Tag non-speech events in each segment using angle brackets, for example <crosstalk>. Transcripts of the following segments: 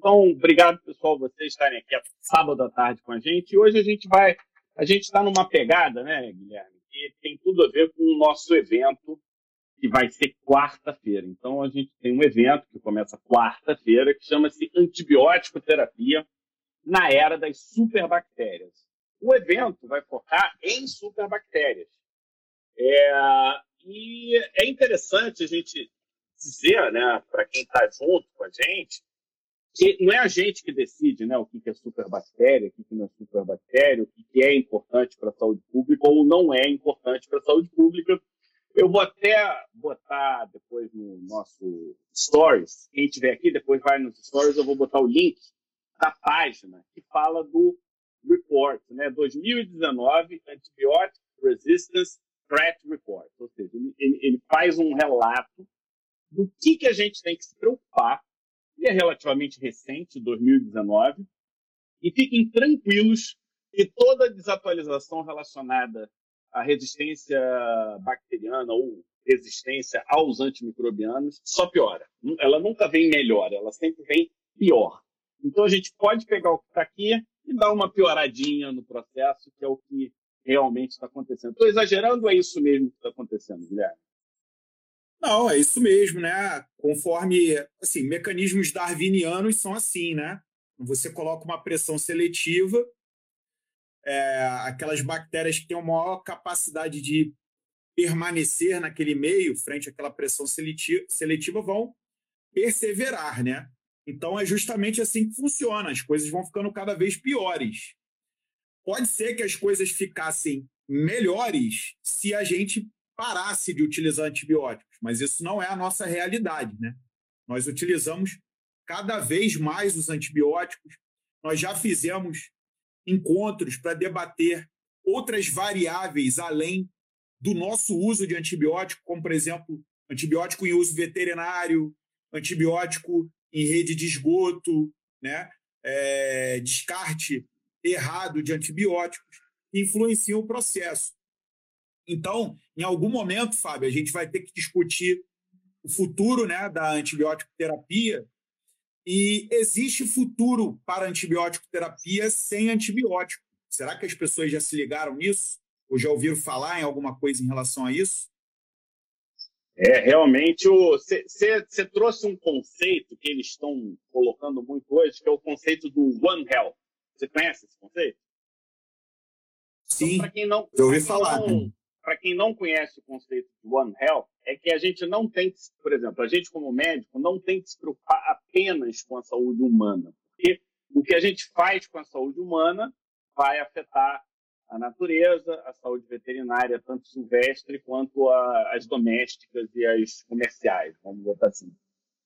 Então, obrigado, pessoal, vocês estarem aqui sábado à tarde com a gente. E hoje a gente vai. A gente está numa pegada, né, Guilherme? Que tem tudo a ver com o nosso evento, que vai ser quarta-feira. Então, a gente tem um evento que começa quarta-feira, que chama-se Antibiótico Terapia na Era das Superbactérias. O evento vai focar em superbactérias. É, e é interessante a gente dizer, né, para quem está junto com a gente, que não é a gente que decide né, o que é superbactéria, o que não é superbactéria, o que é importante para a saúde pública ou não é importante para a saúde pública. Eu vou até botar depois no nosso Stories, quem estiver aqui, depois vai nos Stories, eu vou botar o link da página que fala do report, né, 2019 Antibiotic Resistance Threat Report, ou seja, ele, ele faz um relato do que, que a gente tem que se preocupar ele é relativamente recente, 2019, e fiquem tranquilos que toda desatualização relacionada à resistência bacteriana ou resistência aos antimicrobianos só piora. Ela nunca vem melhor, ela sempre vem pior. Então a gente pode pegar o que está aqui e dar uma pioradinha no processo, que é o que realmente está acontecendo. Estou exagerando, é isso mesmo que está acontecendo, Guilherme? Não, é isso mesmo, né? Conforme, assim, mecanismos darwinianos são assim, né? Você coloca uma pressão seletiva, é, aquelas bactérias que têm uma maior capacidade de permanecer naquele meio, frente àquela pressão seletiva, seletiva vão perseverar, né? Então é justamente assim que funciona, as coisas vão ficando cada vez piores. Pode ser que as coisas ficassem melhores se a gente parasse de utilizar antibióticos mas isso não é a nossa realidade, né? Nós utilizamos cada vez mais os antibióticos. Nós já fizemos encontros para debater outras variáveis além do nosso uso de antibiótico, como, por exemplo, antibiótico em uso veterinário, antibiótico em rede de esgoto, né? É, descarte errado de antibióticos, que influenciam o processo. Então, em algum momento, Fábio, a gente vai ter que discutir o futuro né, da antibiótico terapia. E existe futuro para antibiótico terapia sem antibiótico. Será que as pessoas já se ligaram nisso? Ou já ouviram falar em alguma coisa em relação a isso? É, realmente, você trouxe um conceito que eles estão colocando muito hoje, que é o conceito do One Health. Você conhece esse conceito? Sim, então, quem não, eu ouvi falar. Não, para quem não conhece o conceito de One Health, é que a gente não tem que, por exemplo, a gente como médico não tem que se preocupar apenas com a saúde humana, porque o que a gente faz com a saúde humana vai afetar a natureza, a saúde veterinária, tanto silvestre quanto a, as domésticas e as comerciais, vamos botar assim.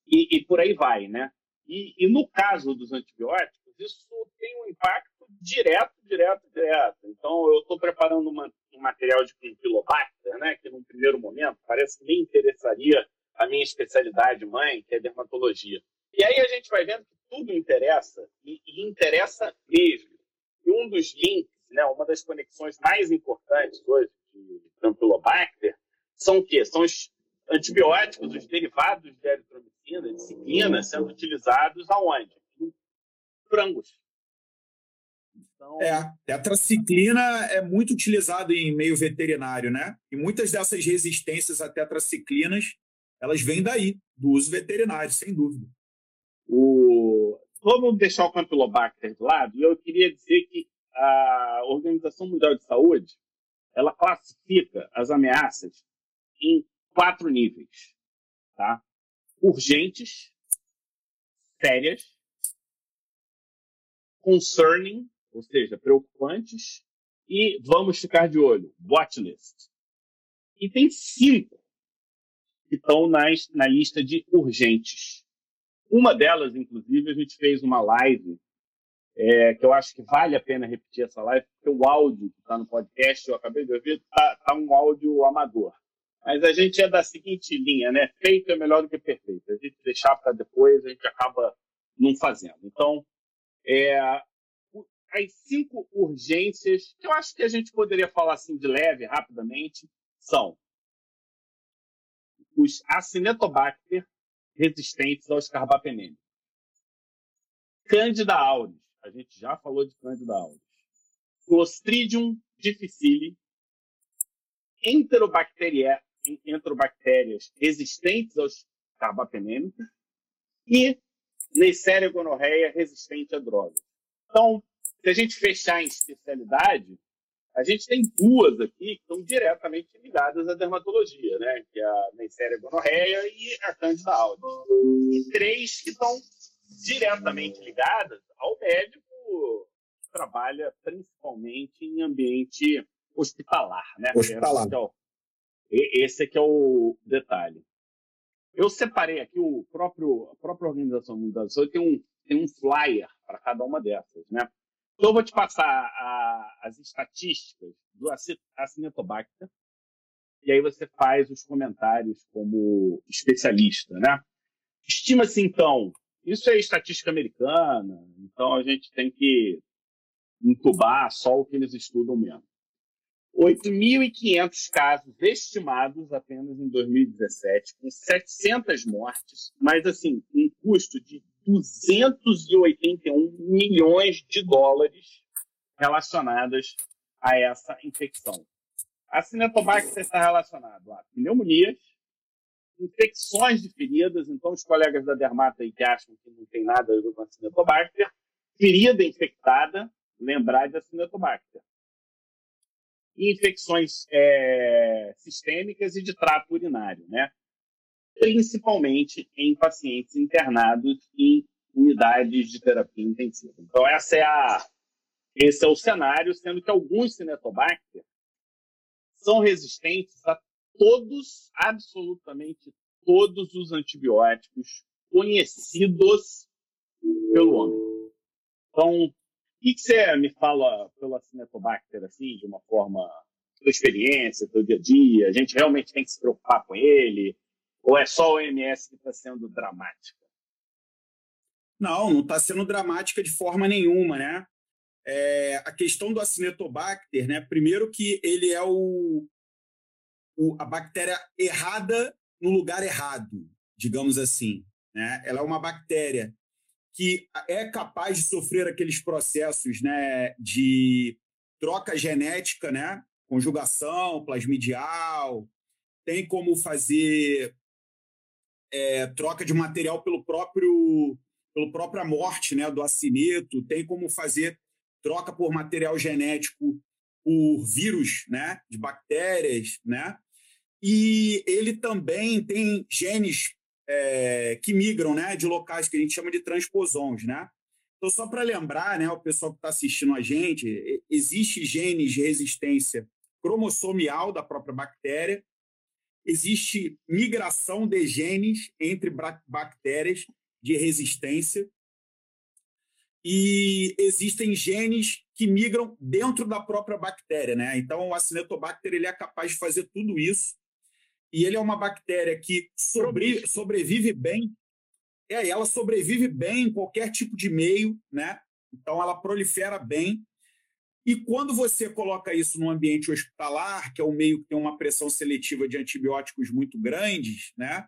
E, e por aí vai, né? E, e no caso dos antibióticos, isso tem um impacto direto, direto, direto. Então, eu estou preparando uma, um material de Campylobacter, né, que num primeiro momento parece que me interessaria a minha especialidade mãe, que é dermatologia. E aí a gente vai vendo que tudo interessa, e, e interessa mesmo. E um dos links, né, uma das conexões mais importantes hoje de Campylobacter, são o quê? São os antibióticos, os derivados de eritromicina, de ciclina, sendo utilizados aonde? Em frangos. Então... É, tetraciclina é muito utilizado em meio veterinário, né? E muitas dessas resistências a tetraciclinas, elas vêm daí, do uso veterinário, sem dúvida. O... Vamos deixar o Campylobacter de lado, e eu queria dizer que a Organização Mundial de Saúde, ela classifica as ameaças em quatro níveis, tá? Urgentes, sérias, concerning, ou seja, preocupantes, e vamos ficar de olho, watchlist. E tem cinco que estão nas, na lista de urgentes. Uma delas, inclusive, a gente fez uma live, é, que eu acho que vale a pena repetir essa live, porque o áudio que está no podcast, eu acabei de ouvir, está tá um áudio amador. Mas a gente é da seguinte linha, né? Feito é melhor do que perfeito. A gente deixar para depois, a gente acaba não fazendo. Então, é, as cinco urgências, que eu acho que a gente poderia falar assim de leve, rapidamente, são os Acinetobacter resistentes aos carbapenemes. Candida auris. A gente já falou de Candida auris. Clostridium difficile. Enterobactérias resistentes aos carbapenêmicos e Neisseria gonorreia resistente a drogas. Então, se a gente fechar em especialidade, a gente tem duas aqui que estão diretamente ligadas à dermatologia, né? Que é a Neisseria gonorreia e a Candida auris. E três que estão diretamente ligadas ao médico que trabalha principalmente em ambiente hospitalar, né? Hospitalar. Esse aqui é o detalhe. Eu separei aqui o próprio, a própria Organização Mundial da Saúde tem um, tem um flyer para cada uma dessas, né? Eu vou te passar a, as estatísticas do Acinetobacter, e aí você faz os comentários como especialista, né? Estima-se, então, isso é estatística americana, então a gente tem que entubar só o que eles estudam mesmo. 8.500 casos estimados apenas em 2017, com 700 mortes, mas assim, um custo de 281 milhões de dólares relacionadas a essa infecção. A Cinetobacter está relacionado a pneumonias, infecções de feridas, então os colegas da dermata aí que acham que não tem nada a ver com a Cinetobacter, ferida infectada, lembrar da Cinetobacter. E infecções é, sistêmicas e de trato urinário, né? Principalmente em pacientes internados em unidades de terapia intensiva. Então, essa é a, esse é o cenário, sendo que alguns cinetobacter são resistentes a todos, absolutamente todos os antibióticos conhecidos pelo homem. Então, o que você me fala pelo Acinetobacter, assim, de uma forma, sua experiência, seu dia a dia? A gente realmente tem que se preocupar com ele? Ou é só o OMS que está sendo dramática? Não, não está sendo dramática de forma nenhuma, né? É, a questão do Acinetobacter, né? Primeiro que ele é o, o, a bactéria errada no lugar errado, digamos assim. Né? Ela é uma bactéria que é capaz de sofrer aqueles processos né, de troca genética, né? conjugação plasmidial, tem como fazer é, troca de material pelo próprio pelo própria morte né, do acineto, tem como fazer troca por material genético por vírus né, de bactérias, né? E ele também tem genes é, que migram né, de locais que a gente chama de transposons, né? Então, só para lembrar, né, o pessoal que está assistindo a gente, existe genes de resistência cromossomial da própria bactéria existe migração de genes entre bactérias de resistência e existem genes que migram dentro da própria bactéria, né? Então, o Acinetobacter ele é capaz de fazer tudo isso e ele é uma bactéria que sobre, sobrevive bem. É, ela sobrevive bem em qualquer tipo de meio, né? Então, ela prolifera bem e quando você coloca isso no ambiente hospitalar, que é um meio que tem uma pressão seletiva de antibióticos muito grandes, né,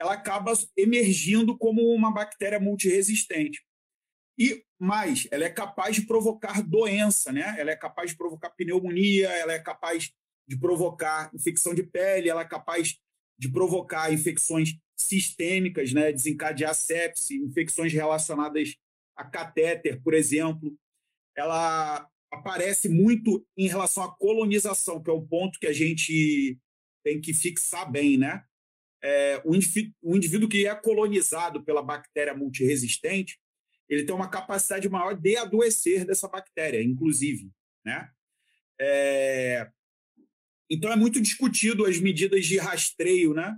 ela acaba emergindo como uma bactéria multiresistente. E mais, ela é capaz de provocar doença, né? Ela é capaz de provocar pneumonia, ela é capaz de provocar infecção de pele, ela é capaz de provocar infecções sistêmicas, né? Desencadear sepse, infecções relacionadas a catéter, por exemplo. Ela aparece muito em relação à colonização, que é um ponto que a gente tem que fixar bem, né? É, o, indivíduo, o indivíduo que é colonizado pela bactéria multiresistente, ele tem uma capacidade maior de adoecer dessa bactéria, inclusive, né? É, então é muito discutido as medidas de rastreio, né?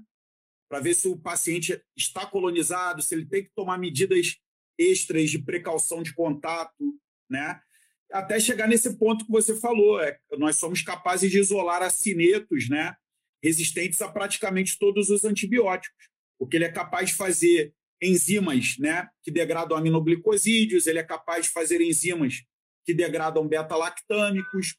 Para ver se o paciente está colonizado, se ele tem que tomar medidas extras de precaução de contato, né? Até chegar nesse ponto que você falou. É, nós somos capazes de isolar acinetos né, resistentes a praticamente todos os antibióticos, porque ele é capaz de fazer enzimas né, que degradam aminoglicosídeos, ele é capaz de fazer enzimas que degradam beta-lactâmicos,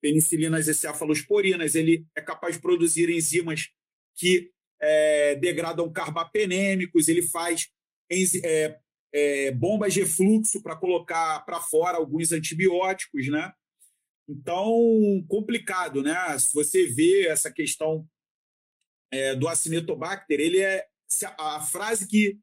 penicilinas e cefalosporinas, ele é capaz de produzir enzimas que é, degradam carbapenêmicos, ele faz é, é, bombas de fluxo para colocar para fora alguns antibióticos, né? Então, complicado, né? Se você vê essa questão é, do Acinetobacter, ele é a frase que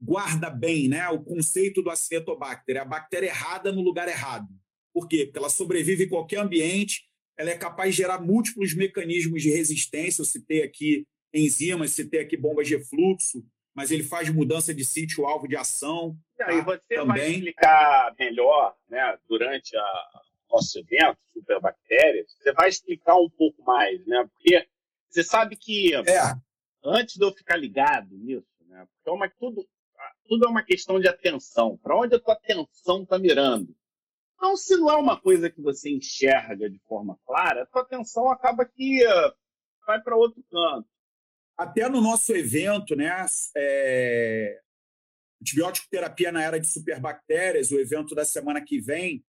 guarda bem né, o conceito do Acinetobacter, é a bactéria errada no lugar errado. Por quê? Porque ela sobrevive em qualquer ambiente, ela é capaz de gerar múltiplos mecanismos de resistência. Eu citei aqui enzimas, citei aqui bombas de fluxo, mas ele faz mudança de sítio, alvo de ação. Tá? E você Também. vai explicar melhor né, durante a, nosso evento, superbactérias, você vai explicar um pouco mais, né? Porque você sabe que é. antes de eu ficar ligado nisso, né? Porque é uma, tudo, tudo é uma questão de atenção. Para onde a tua atenção está mirando? Então, se não é uma coisa que você enxerga de forma clara, a tua atenção acaba que uh, vai para outro canto. Até no nosso evento, né? É... Antibiótico terapia na era de superbactérias, o evento da semana que vem,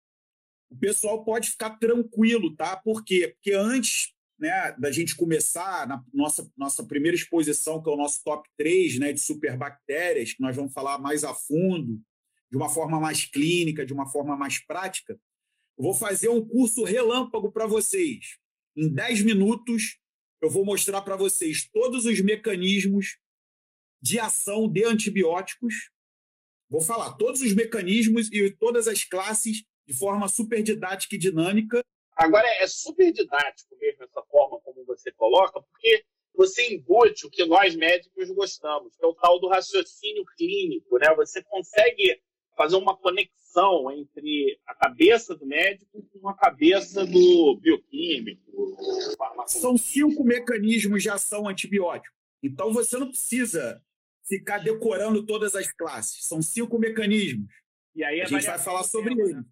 o pessoal pode ficar tranquilo, tá? Por quê? Porque antes né, da gente começar na nossa, nossa primeira exposição, que é o nosso top 3 né, de superbactérias, que nós vamos falar mais a fundo, de uma forma mais clínica, de uma forma mais prática, eu vou fazer um curso relâmpago para vocês. Em 10 minutos, eu vou mostrar para vocês todos os mecanismos de ação de antibióticos. Vou falar todos os mecanismos e todas as classes de forma super didática e dinâmica. Agora, é super didático mesmo essa forma como você coloca, porque você embute o que nós médicos gostamos, que é o tal do raciocínio clínico. Né? Você consegue fazer uma conexão entre a cabeça do médico com a cabeça do bioquímico. São cinco mecanismos de ação antibiótico. Então você não precisa ficar decorando todas as classes. São cinco mecanismos. E aí a, a gente vai falar sobre eles. Né?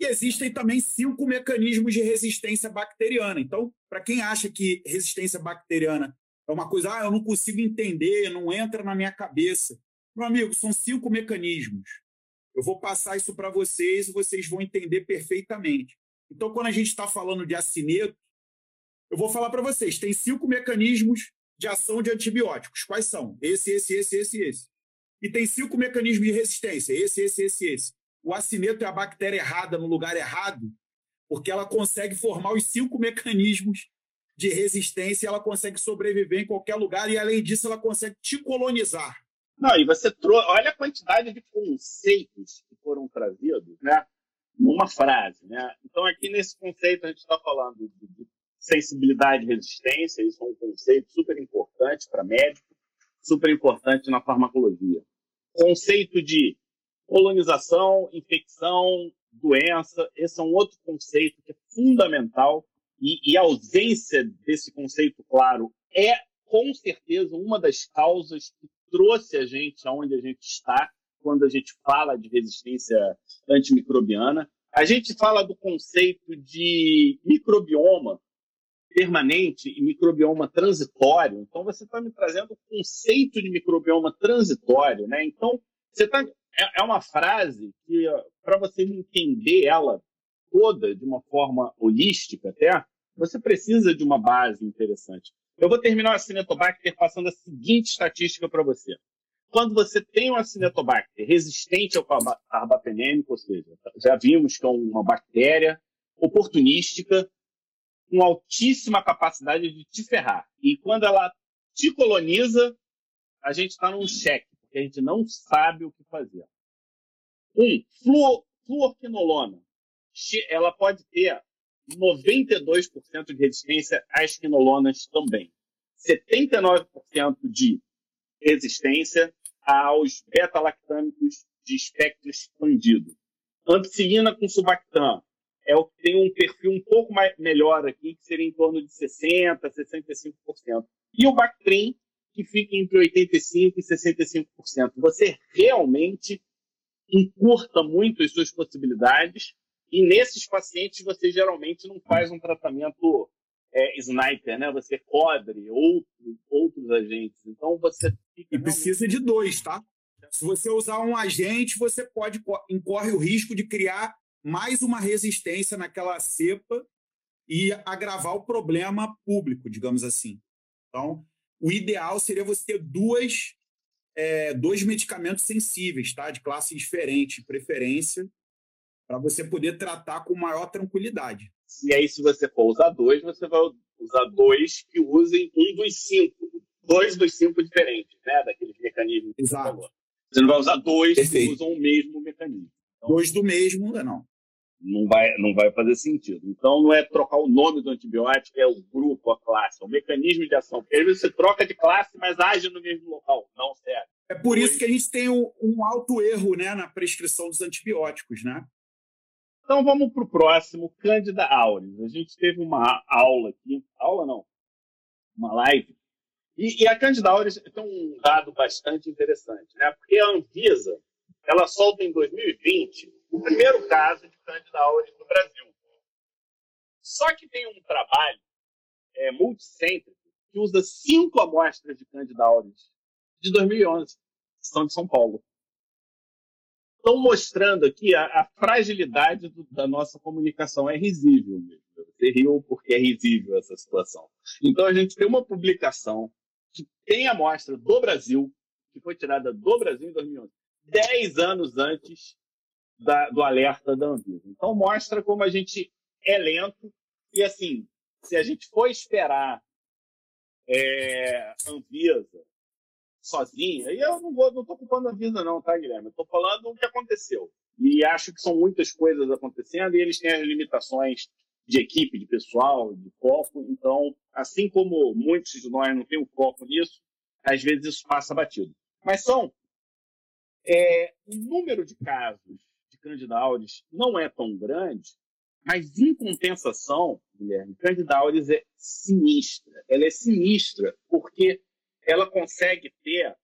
E existem também cinco mecanismos de resistência bacteriana. Então, para quem acha que resistência bacteriana é uma coisa, ah, eu não consigo entender, não entra na minha cabeça. Meu amigo, são cinco mecanismos. Eu vou passar isso para vocês e vocês vão entender perfeitamente. Então, quando a gente está falando de acineto, eu vou falar para vocês: tem cinco mecanismos de ação de antibióticos. Quais são? Esse, esse, esse, esse, esse. E tem cinco mecanismos de resistência: esse, esse, esse, esse o acineto é a bactéria errada no lugar errado, porque ela consegue formar os cinco mecanismos de resistência ela consegue sobreviver em qualquer lugar e, além disso, ela consegue te colonizar. Não, e você trouxe. Olha a quantidade de conceitos que foram trazidos, né? Numa frase, né? Então, aqui nesse conceito, a gente está falando de sensibilidade e resistência, isso é um conceito super importante para médico, super importante na farmacologia. Conceito de colonização, infecção, doença, esse é um outro conceito que é fundamental e, e, a ausência desse conceito claro é, com certeza, uma das causas que trouxe a gente aonde a gente está quando a gente fala de resistência antimicrobiana. A gente fala do conceito de microbioma permanente e microbioma transitório. Então, você está me trazendo o conceito de microbioma transitório. Né? Então, você está é, é uma frase que, para você entender ela toda de uma forma holística até, você precisa de uma base interessante. Eu vou terminar o Acinetobacter passando a seguinte estatística para você. Quando você tem um Acinetobacter resistente ao carbapenêmico, ou seja, já vimos que é uma bactéria oportunística com altíssima capacidade de te ferrar. E quando ela te coloniza, a gente está num cheque que a gente não sabe o que fazer. Um, fluor, fluorquinolona. Ela pode ter 92% de resistência às quinolonas também. 79% de resistência aos beta-lactâmicos de espectro expandido. Ampicilina com subactam é o que tem um perfil um pouco mais, melhor aqui, que seria em torno de 60%, 65%. E o Bactrim que fica entre 85% e 65%. Você realmente encurta muito as suas possibilidades e nesses pacientes você geralmente não faz um tratamento é, sniper, né? Você cobre outros, outros agentes. Então você fica. E precisa de dois, tá? Se você usar um agente, você pode incorre o risco de criar mais uma resistência naquela cepa e agravar o problema público, digamos assim. Então, o ideal seria você ter duas é, dois medicamentos sensíveis, tá? De classe diferente, preferência, para você poder tratar com maior tranquilidade. E aí, se você for usar dois, você vai usar dois que usem um dos cinco. Dois dos cinco diferentes, né? Daqueles mecanismos que Exato. você falou. Você não vai usar dois Perfeito. que usam o mesmo mecanismo. Então, dois do mesmo, não. Não vai, não vai fazer sentido. Então, não é trocar o nome do antibiótico, é o grupo, a classe, é o mecanismo de ação. Porque às vezes você troca de classe, mas age no mesmo local. Não serve. É por isso que a gente tem um, um alto erro né, na prescrição dos antibióticos, né? Então vamos para o próximo, Cândida auris. A gente teve uma aula aqui, aula não, uma live, e, e a Cândida auris tem um dado bastante interessante, né? Porque a Anvisa, ela solta em 2020 o primeiro caso de Cândida auris no Brasil. Só que tem um trabalho é, multicêntrico que usa cinco amostras de Cândida auris de 2011, que são de São Paulo estão mostrando aqui a, a fragilidade do, da nossa comunicação. É risível mesmo. Você riu porque é risível essa situação. Então a gente tem uma publicação que tem a amostra do Brasil, que foi tirada do Brasil em 2011, 10 anos antes da, do alerta da Anvisa. Então mostra como a gente é lento e assim, se a gente for esperar é, Anvisa sozinha. E eu não vou, não estou culpando a vida, não, tá, Guilherme? Estou falando o que aconteceu. E acho que são muitas coisas acontecendo e eles têm as limitações de equipe, de pessoal, de foco. Então, assim como muitos de nós não têm o foco nisso, às vezes isso passa batido. Mas são. É, o número de casos de candidatos não é tão grande, mas em compensação, Guilherme, é sinistra. Ela é sinistra porque ela consegue ter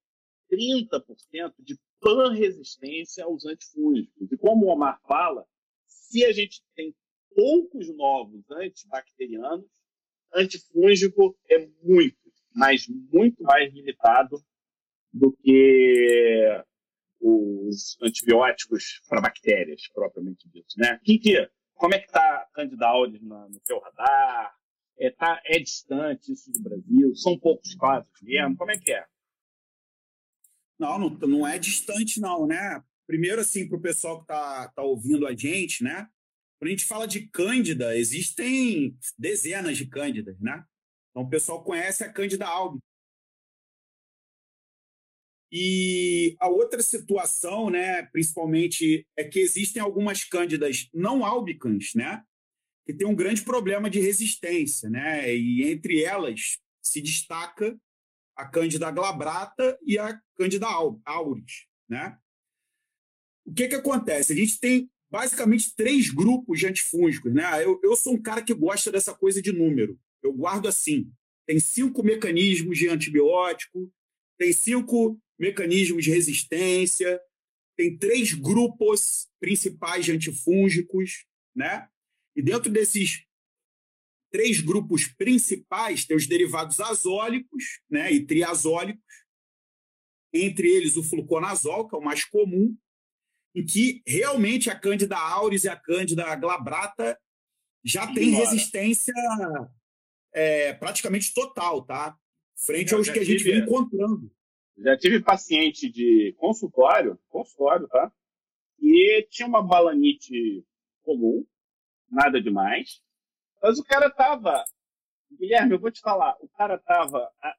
30% de pan-resistência aos antifúngicos. E como o Omar fala, se a gente tem poucos novos antibacterianos, antifúngico é muito, mas muito mais limitado do que os antibióticos para bactérias, propriamente dito. Né? Kiki, como é que está Candidaudes no teu radar? É, tá, é distante isso do Brasil? São poucos casos mesmo? Como é que é? Não, não, não é distante, não, né? Primeiro, assim, para o pessoal que está tá ouvindo a gente, né? Quando a gente fala de Cândida, existem dezenas de Cândidas, né? Então, o pessoal conhece a Cândida albicans. E a outra situação, né, principalmente, é que existem algumas cândidas não albicans, né, que tem um grande problema de resistência, né? E entre elas se destaca a Cândida glabrata e a Cândida auris, né? O que que acontece? A gente tem basicamente três grupos de antifúngicos, né? Eu, eu sou um cara que gosta dessa coisa de número. Eu guardo assim: tem cinco mecanismos de antibiótico, tem cinco mecanismos de resistência, tem três grupos principais de antifúngicos, né? E dentro desses três grupos principais, tem os derivados azólicos né, e triazólicos, entre eles o fluconazol, que é o mais comum, em que realmente a Cândida auris e a Cândida glabrata já tem resistência é, praticamente total, tá? Frente aos que tive, a gente vem encontrando. Já tive paciente de consultório, consultório, tá? E tinha uma balanite comum, nada demais. Mas o cara tava. Guilherme, eu vou te falar, o cara tava há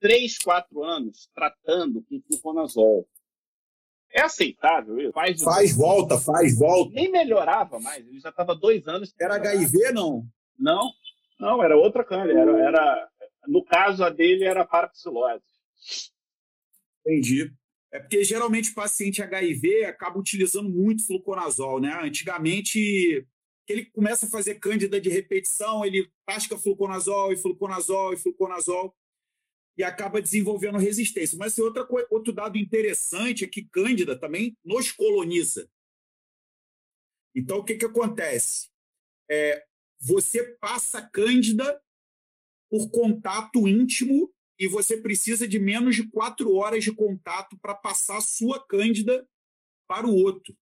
3, 4 anos tratando com fluconazol. É aceitável isso? Faz, faz volta, faz volta. Nem melhorava mais, ele já estava dois anos. Era HIV, não? Não, não, era outra câmera. Era, era, no caso, a dele era parapsilose. Entendi. É porque geralmente o paciente HIV acaba utilizando muito fluconazol, né? Antigamente ele começa a fazer cândida de repetição, ele tasca fluconazol e fluconazol e fluconazol e acaba desenvolvendo resistência. Mas outra, outro dado interessante é que cândida também nos coloniza. Então, o que, que acontece? É, você passa cândida por contato íntimo e você precisa de menos de quatro horas de contato para passar sua cândida para o outro.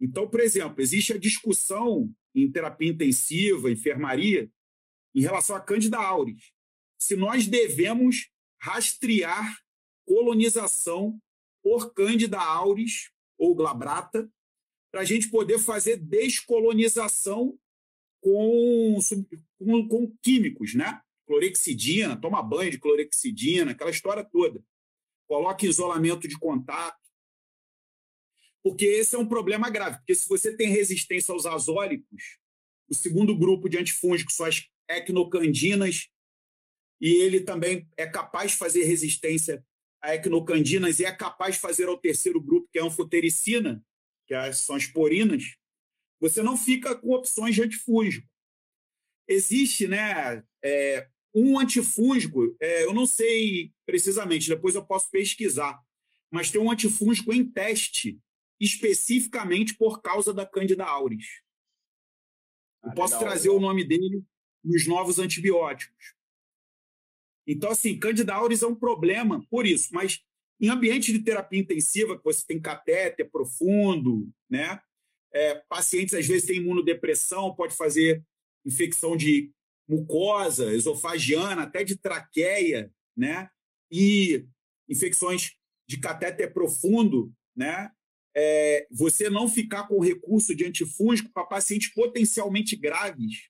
Então, por exemplo, existe a discussão em terapia intensiva, enfermaria, em relação à Candida auris. Se nós devemos rastrear colonização por Cândida auris ou glabrata, para a gente poder fazer descolonização com, com, com, químicos, né? Clorexidina, toma banho de clorexidina, aquela história toda. Coloca isolamento de contato. Porque esse é um problema grave. Porque se você tem resistência aos azólicos, o segundo grupo de antifúngicos são as equinocandinas, e ele também é capaz de fazer resistência a equinocandinas e é capaz de fazer ao terceiro grupo, que é a anfotericina, que são as porinas, você não fica com opções de antifúngico. Existe né, é, um antifúngico, é, eu não sei precisamente, depois eu posso pesquisar, mas tem um antifúngico em teste, especificamente por causa da Candida auris. Eu ah, posso legal, trazer legal. o nome dele nos novos antibióticos. Então, assim, Candida auris é um problema por isso, mas em ambiente de terapia intensiva, que você tem catéter profundo, né? É, pacientes às vezes têm imunodepressão, pode fazer infecção de mucosa, esofagiana, até de traqueia, né? E infecções de catéter profundo, né? É, você não ficar com recurso de antifúngico para pacientes potencialmente graves,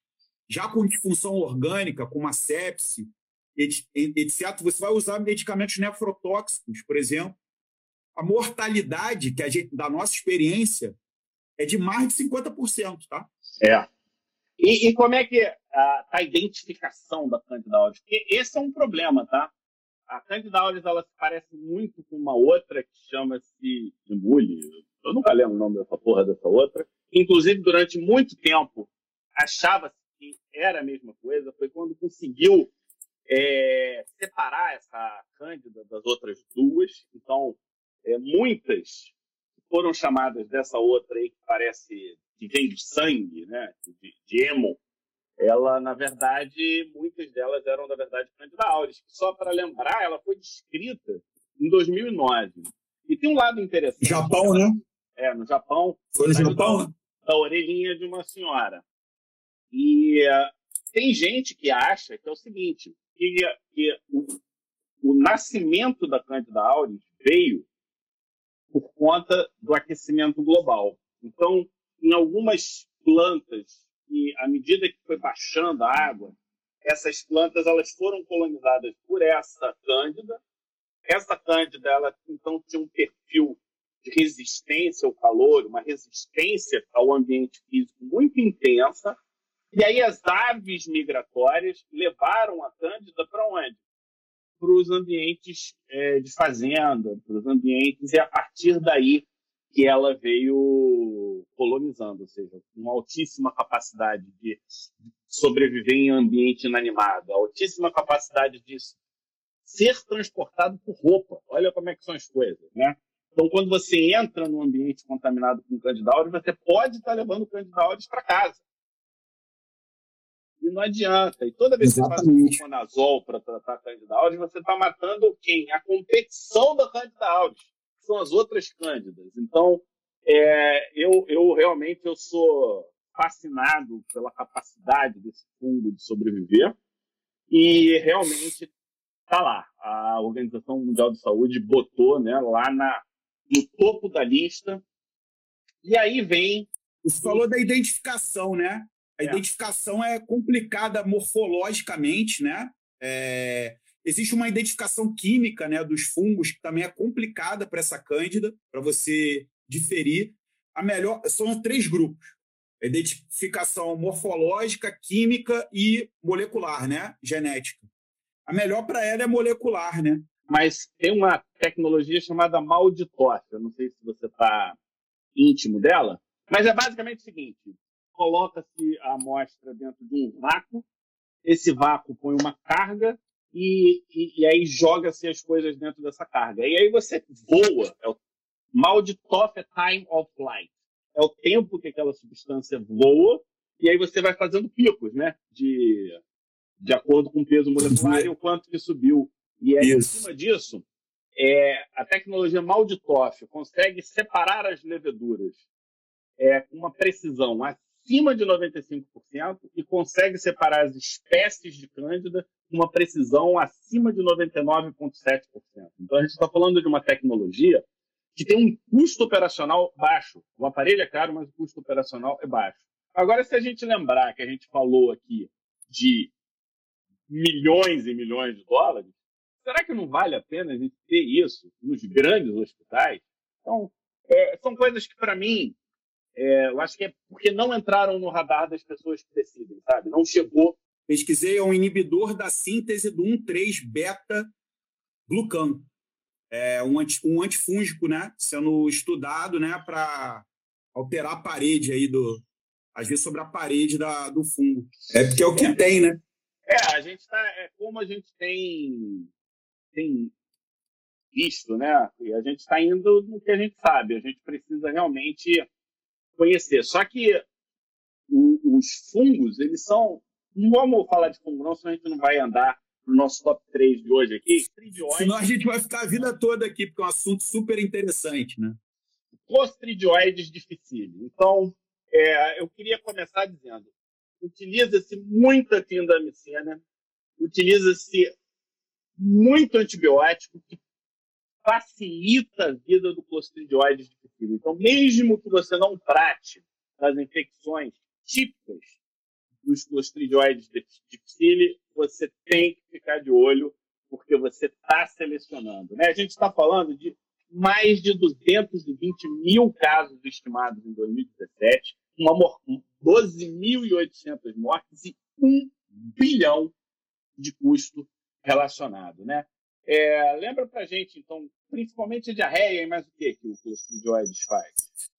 já com disfunção orgânica, com uma sepse, etc. Você vai usar medicamentos nefrotóxicos, por exemplo. A mortalidade que a gente, da nossa experiência é de mais de 50%, tá? É. E, e como é que a, a identificação da Candida? Porque esse é um problema, tá? A Candida auris ela se parece muito com uma outra que chama-se Imule. Eu nunca lembro o nome dessa porra dessa outra. Inclusive, durante muito tempo, achava-se que era a mesma coisa. Foi quando conseguiu é, separar essa Cândida das outras duas. Então, é, muitas foram chamadas dessa outra aí, que parece que vem do sangue, né, de, de emo, ela, na verdade, muitas delas eram, na verdade, Cândida auris, que só para lembrar, ela foi descrita em 2009. E tem um lado interessante. Japão, né? É, no Japão. Foi no Japão, né? Da orelhinha de uma senhora. E uh, tem gente que acha que é o seguinte, que, que o, o nascimento da Cândida auris veio por conta do aquecimento global. Então, em algumas plantas, e à medida que foi baixando a água, essas plantas elas foram colonizadas por essa cândida. Essa cândida, ela então tinha um perfil de resistência ao calor, uma resistência ao ambiente físico muito intensa. E aí as aves migratórias levaram a cândida para onde? para os ambientes é, de fazenda, para os ambientes, e a partir daí que ela veio colonizando, ou seja, uma altíssima capacidade de sobreviver em ambiente inanimado, altíssima capacidade de ser transportado por roupa. Olha como é que são as coisas, né? Então, quando você entra num ambiente contaminado com candidatos, você pode estar levando candidatos para casa. E não adianta. E toda vez Exatamente. que você faz um conazol para tratar Candida auris, você está matando quem? A competição da Candida auris, são as outras cândidas. Então, é, eu, eu realmente eu sou fascinado pela capacidade desse fungo de sobreviver e realmente está lá. A Organização Mundial de Saúde botou né, lá na, no topo da lista. E aí vem. Você falou da identificação, né? A é. identificação é complicada morfologicamente, né? É, existe uma identificação química né, dos fungos que também é complicada para essa cândida, para você diferir. A melhor são três grupos: identificação morfológica, química e molecular, né? Genética. A melhor para ela é molecular, né? Mas tem uma tecnologia chamada Malditócia. Eu não sei se você está íntimo dela, mas é basicamente o seguinte: coloca-se a amostra dentro de um vácuo, esse vácuo põe uma carga e, e, e aí joga-se as coisas dentro dessa carga. E aí você voa, é o mal de Toff time of flight. É o tempo que aquela substância voa, e aí você vai fazendo picos, né? De, de acordo com o peso molecular e o quanto que subiu. E aí, em cima disso, é, a tecnologia Malditoff consegue separar as leveduras é, com uma precisão acima de 95% e consegue separar as espécies de cândida com uma precisão acima de 99,7%. Então, a gente está falando de uma tecnologia que tem um custo operacional baixo. O aparelho é caro, mas o custo operacional é baixo. Agora, se a gente lembrar que a gente falou aqui de milhões e milhões de dólares, será que não vale a pena a gente ter isso nos grandes hospitais? Então, é, são coisas que, para mim, é, eu acho que é porque não entraram no radar das pessoas que decidem, sabe? Não chegou. Pesquisei, é um inibidor da síntese do 1,3-beta-glucan. É um, anti, um antifúngico, né? Sendo estudado, né? Para alterar a parede aí do... Às vezes sobre a parede da, do fungo. É porque é o que é. tem, né? É, a gente tá... É como a gente tem... Tem visto, né? E a gente está indo no que a gente sabe. A gente precisa realmente conhecer. Só que o, os fungos, eles são. Não vamos falar de fungo, não, senão a gente não vai andar no nosso top 3 de hoje aqui. Senão a gente vai ficar a vida toda aqui, porque é um assunto super interessante, né? Clostridioides difficile. Então, é, eu queria começar dizendo: utiliza-se muita clindamicina, utiliza-se muito antibiótico que facilita a vida do Clostridioides difficile. Então, mesmo que você não trate as infecções típicas dos Clostridioides difficile, você tem que ficar de olho, porque você está selecionando. Né? A gente está falando de mais de 220 mil casos estimados em 2017, uma 12.800 mortes e um bilhão de custo relacionado. Né? É, lembra pra gente, então, principalmente a diarreia, mas o que, que o Clostridioides faz?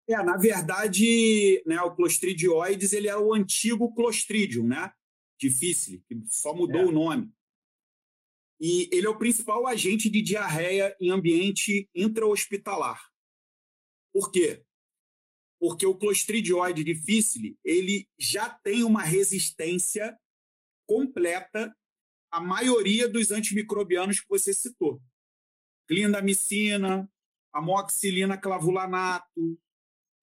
É, na verdade, né, o Clostridioides ele é o antigo Clostridium, né? Difícil, que só mudou é. o nome. E ele é o principal agente de diarreia em ambiente intra-hospitalar. Por quê? Porque o Clostridioide difficile, ele já tem uma resistência completa a maioria dos antimicrobianos que você citou. Clindamicina, amoxicilina clavulanato,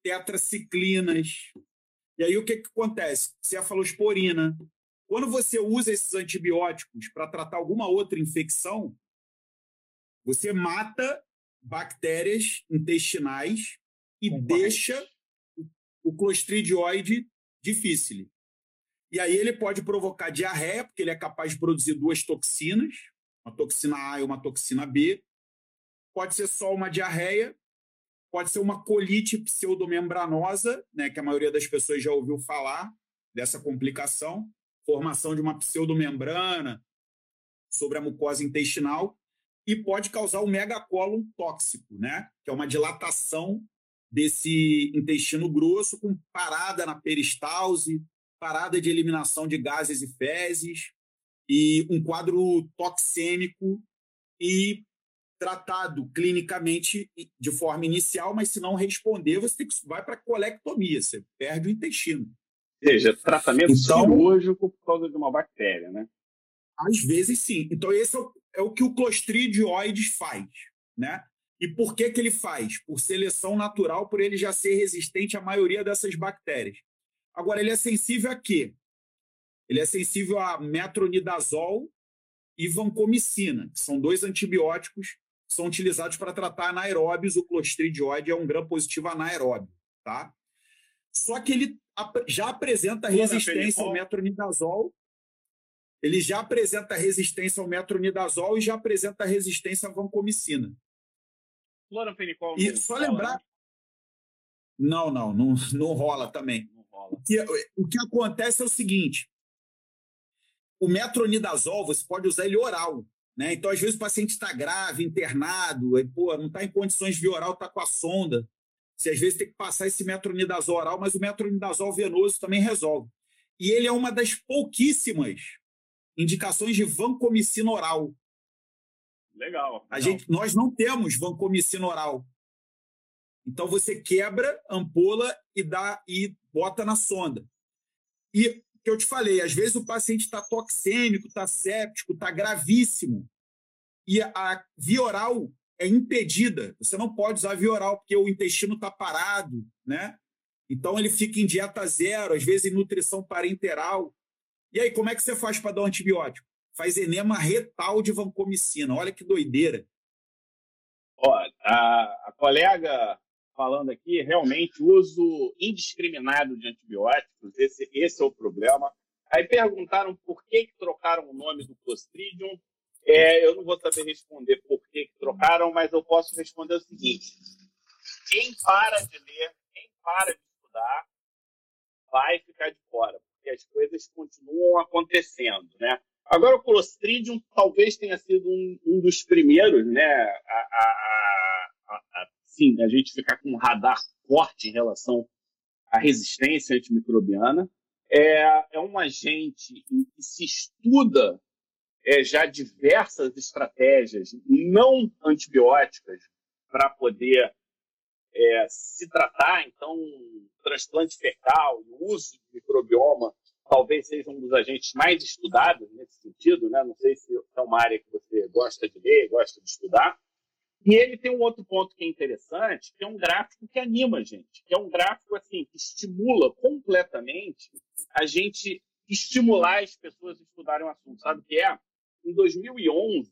tetraciclinas. E aí o que, que acontece? Cefalosporina. Quando você usa esses antibióticos para tratar alguma outra infecção, você mata bactérias intestinais e deixa o clostridioide difícil. E aí ele pode provocar diarreia, porque ele é capaz de produzir duas toxinas, uma toxina A e uma toxina B. Pode ser só uma diarreia, pode ser uma colite pseudomembranosa, né, que a maioria das pessoas já ouviu falar dessa complicação, formação de uma pseudomembrana sobre a mucosa intestinal, e pode causar o megacólon tóxico, né, que é uma dilatação desse intestino grosso com parada na peristalse, parada de eliminação de gases e fezes e um quadro toxêmico e tratado clinicamente de forma inicial, mas se não responder, você tem que vai para colectomia, você perde o intestino. Ou seja, tratamento então, cirúrgico por causa de uma bactéria, né? Às vezes sim. Então esse é o, é o que o Clostridioides faz, né? E por que, que ele faz? Por seleção natural, por ele já ser resistente à maioria dessas bactérias. Agora, ele é sensível a quê? Ele é sensível a metronidazol e vancomicina, que são dois antibióticos que são utilizados para tratar anaeróbios. O clostridioide é um gram positivo anaeróbio, tá? Só que ele já apresenta resistência ao metronidazol. Ele já apresenta resistência ao metronidazol e já apresenta resistência à vancomicina. E só lembrar. Não, não, não, não rola também. O que, o que acontece é o seguinte: o metronidazol você pode usar ele oral. Né? Então, às vezes, o paciente está grave, internado, aí, pô, não está em condições de oral, está com a sonda. Você às vezes tem que passar esse metronidazol oral, mas o metronidazol venoso também resolve. E ele é uma das pouquíssimas indicações de vancomicina oral. Legal. legal. A gente, nós não temos vancomicina oral. Então você quebra a ampola e dá e bota na sonda. E que eu te falei, às vezes o paciente está toxêmico, está séptico, está gravíssimo. E a via oral é impedida. Você não pode usar via oral porque o intestino está parado, né? Então ele fica em dieta zero, às vezes em nutrição parenteral. E aí, como é que você faz para dar um antibiótico? Faz enema retal de vancomicina. Olha que doideira. Olha, a, a colega falando aqui, realmente, uso indiscriminado de antibióticos, esse, esse é o problema. Aí perguntaram por que, que trocaram o nome do Clostridium. É, eu não vou saber responder por que, que trocaram, mas eu posso responder o seguinte: quem para de ler, quem para de estudar, vai ficar de fora, porque as coisas continuam acontecendo, né? Agora, o Clostridium talvez tenha sido um, um dos primeiros, né, a, a, a, a, sim, a gente ficar com um radar forte em relação à resistência antimicrobiana. É, é um agente em que se estuda é, já diversas estratégias não antibióticas para poder é, se tratar, então, transplante fecal, o uso de microbioma, talvez seja um dos agentes mais estudados nesse sentido, né? Não sei se é uma área que você gosta de ler, gosta de estudar. E ele tem um outro ponto que é interessante, que é um gráfico que anima a gente, que é um gráfico assim que estimula completamente a gente estimular as pessoas a estudarem o assunto. Sabe o que é? Em 2011,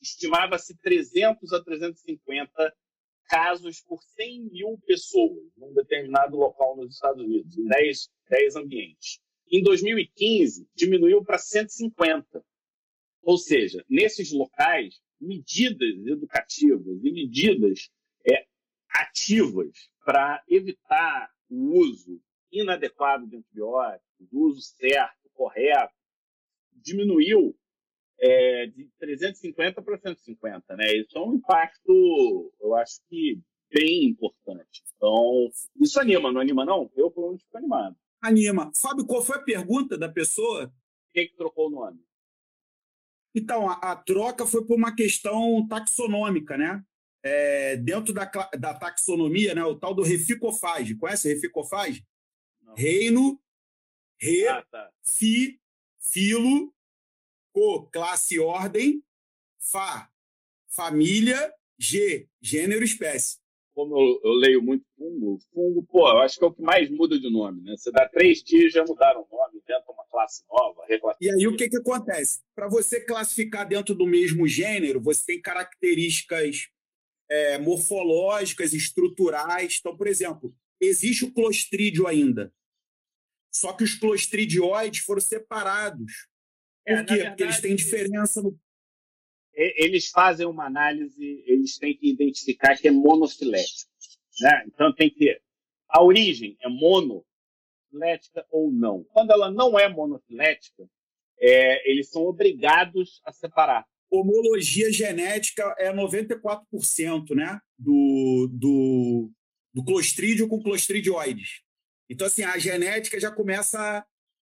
estimava-se 300 a 350 casos por 100 mil pessoas num determinado local nos Estados Unidos, em 10, 10 ambientes. Em 2015, diminuiu para 150. Ou seja, nesses locais, medidas educativas e medidas é, ativas para evitar o uso inadequado de antibióticos, o uso certo, correto, diminuiu é, de 350 para 150, né? Isso é um impacto, eu acho que bem importante. Então, isso anima, não anima não? Eu, pelo menos, fico animado. Anima. Fábio, qual foi a pergunta da pessoa? Quem que trocou o nome? Então, a, a troca foi por uma questão taxonômica, né? É, dentro da, da taxonomia, né, o tal do reficofage. Conhece reficofage? Não. Reino, re, ah, tá. fi, filo, Co, classe, ordem. Fa, família. G, gênero, espécie. Como eu, eu, leio muito fungo, fungo, pô, eu acho que é o que mais muda de nome, né? Você dá três dias, já mudaram o nome, inventa uma classe nova, E aí o que, que acontece? Para você classificar dentro do mesmo gênero, você tem características é, morfológicas, estruturais. Então, por exemplo, existe o clostrídio ainda. Só que os clostridioides foram separados é, Por quê? Verdade, Porque eles têm diferença no. Eles fazem uma análise, eles têm que identificar que é monofilético. Né? Então tem que. A origem é monofilética ou não. Quando ela não é monofilética, é, eles são obrigados a separar. Homologia genética é 94% né? do, do, do com clostridioides. Então, assim, a genética já começa